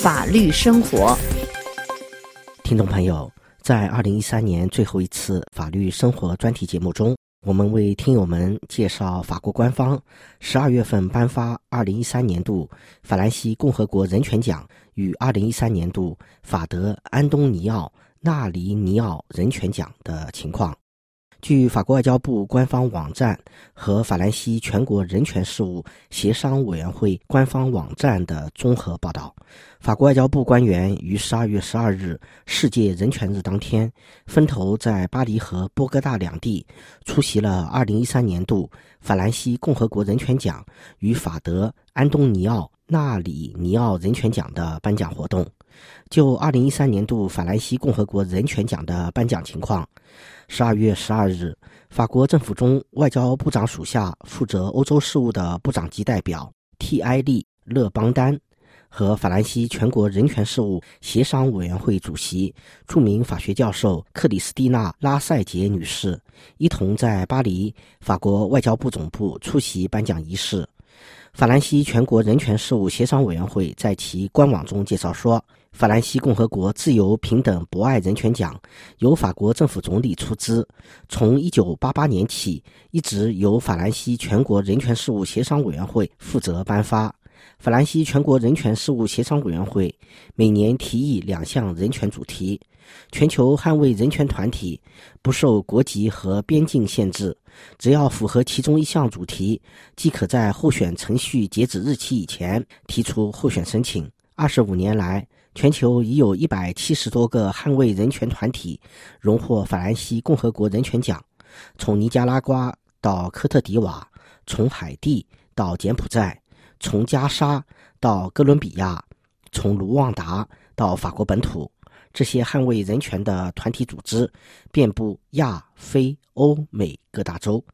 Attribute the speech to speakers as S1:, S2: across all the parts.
S1: 法律生活。
S2: 听众朋友，在二零一三年最后一次法律生活专题节目中，我们为听友们介绍法国官方十二月份颁发二零一三年度法兰西共和国人权奖与二零一三年度法德安东尼奥纳里尼奥人权奖的情况。据法国外交部官方网站和法兰西全国人权事务协商委员会官方网站的综合报道，法国外交部官员于十二月十二日世界人权日当天，分头在巴黎和波哥大两地出席了二零一三年度法兰西共和国人权奖与法德安东尼奥纳里尼奥人权奖的颁奖活动。就二零一三年度法兰西共和国人权奖的颁奖情况。十二月十二日，法国政府中外交部长属下负责欧洲事务的部长级代表 T. 埃利勒邦丹和法兰西全国人权事务协商委员会主席、著名法学教授克里斯蒂娜拉塞杰女士一同在巴黎法国外交部总部出席颁奖仪式。法兰西全国人权事务协商委员会在其官网中介绍说。法兰西共和国自由、平等、博爱人权奖由法国政府总理出资，从1988年起一直由法兰西全国人权事务协商委员会负责颁发。法兰西全国人权事务协商委员会每年提议两项人权主题：全球捍卫人权团体不受国籍和边境限制，只要符合其中一项主题，即可在候选程序截止日期以前提出候选申请。二十五年来。全球已有一百七十多个捍卫人权团体荣获法兰西共和国人权奖，从尼加拉瓜到科特迪瓦，从海地到柬埔寨，从加沙到哥伦比亚，从卢旺达到法国本土，这些捍卫人权的团体组织遍布亚非欧美各大洲。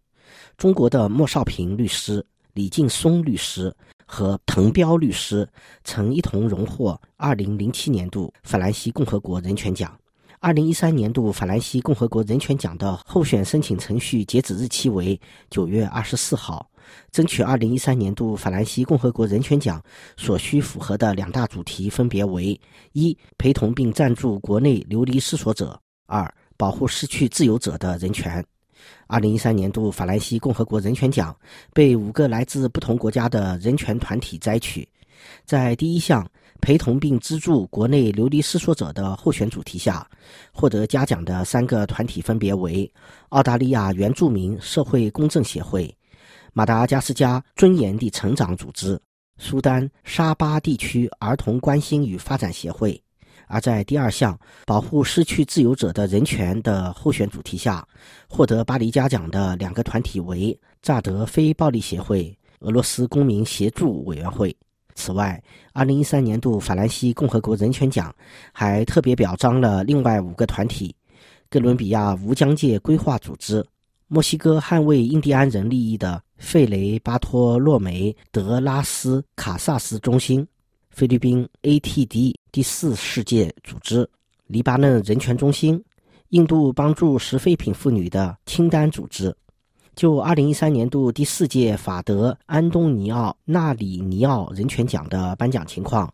S2: 中国的莫少平律师、李劲松律师。和滕彪律师曾一同荣获2007年度法兰西共和国人权奖。2013年度法兰西共和国人权奖的候选申请程序截止日期为9月24号。争取2013年度法兰西共和国人权奖所需符合的两大主题分别为：一、陪同并赞助国内流离失所者；二、保护失去自由者的人权。二零一三年度法兰西共和国人权奖被五个来自不同国家的人权团体摘取。在第一项陪同并资助国内流离失所者的候选主题下，获得嘉奖的三个团体分别为：澳大利亚原住民社会公正协会、马达加斯加尊严的成长组织、苏丹沙巴地区儿童关心与发展协会。而在第二项保护失去自由者的人权的候选主题下，获得巴黎嘉奖的两个团体为乍得非暴力协会、俄罗斯公民协助委员会。此外，2013年度法兰西共和国人权奖还特别表彰了另外五个团体：哥伦比亚无疆界规划组织、墨西哥捍卫印第安人利益的费雷巴托洛梅德拉斯卡萨斯中心。菲律宾 ATD 第四世界组织、黎巴嫩人权中心、印度帮助拾废品妇女的清单组织。就二零一三年度第四届法德安东尼奥纳里尼奥人权奖的颁奖情况，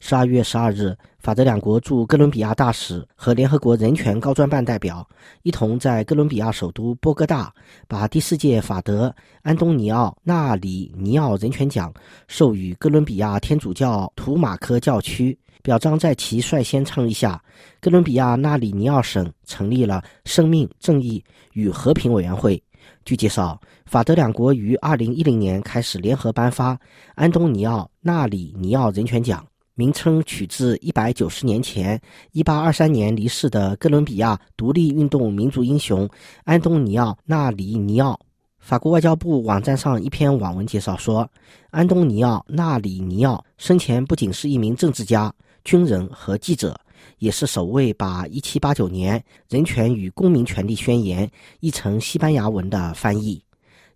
S2: 十二月十二日，法德两国驻哥伦比亚大使和联合国人权高专办代表一同在哥伦比亚首都波哥大，把第四届法德安东尼奥纳里尼奥人权奖授予哥伦比亚天主教图马科教区，表彰在其率先倡议下，哥伦比亚纳里尼奥省成立了生命、正义与和平委员会。据介绍，法德两国于2010年开始联合颁发安东尼奥·纳里尼奥人权奖，名称取自190年前1823年离世的哥伦比亚独立运动民族英雄安东尼奥·纳里尼奥。法国外交部网站上一篇网文介绍说，安东尼奥·纳里尼奥生前不仅是一名政治家、军人和记者。也是首位把1789年《人权与公民权利宣言》译成西班牙文的翻译。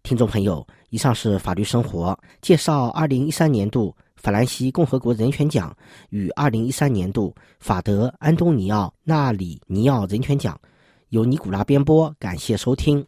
S2: 听众朋友，以上是法律生活介绍2013年度法兰西共和国人权奖与2013年度法德安东尼奥纳里尼奥人权奖，由尼古拉编播，感谢收听。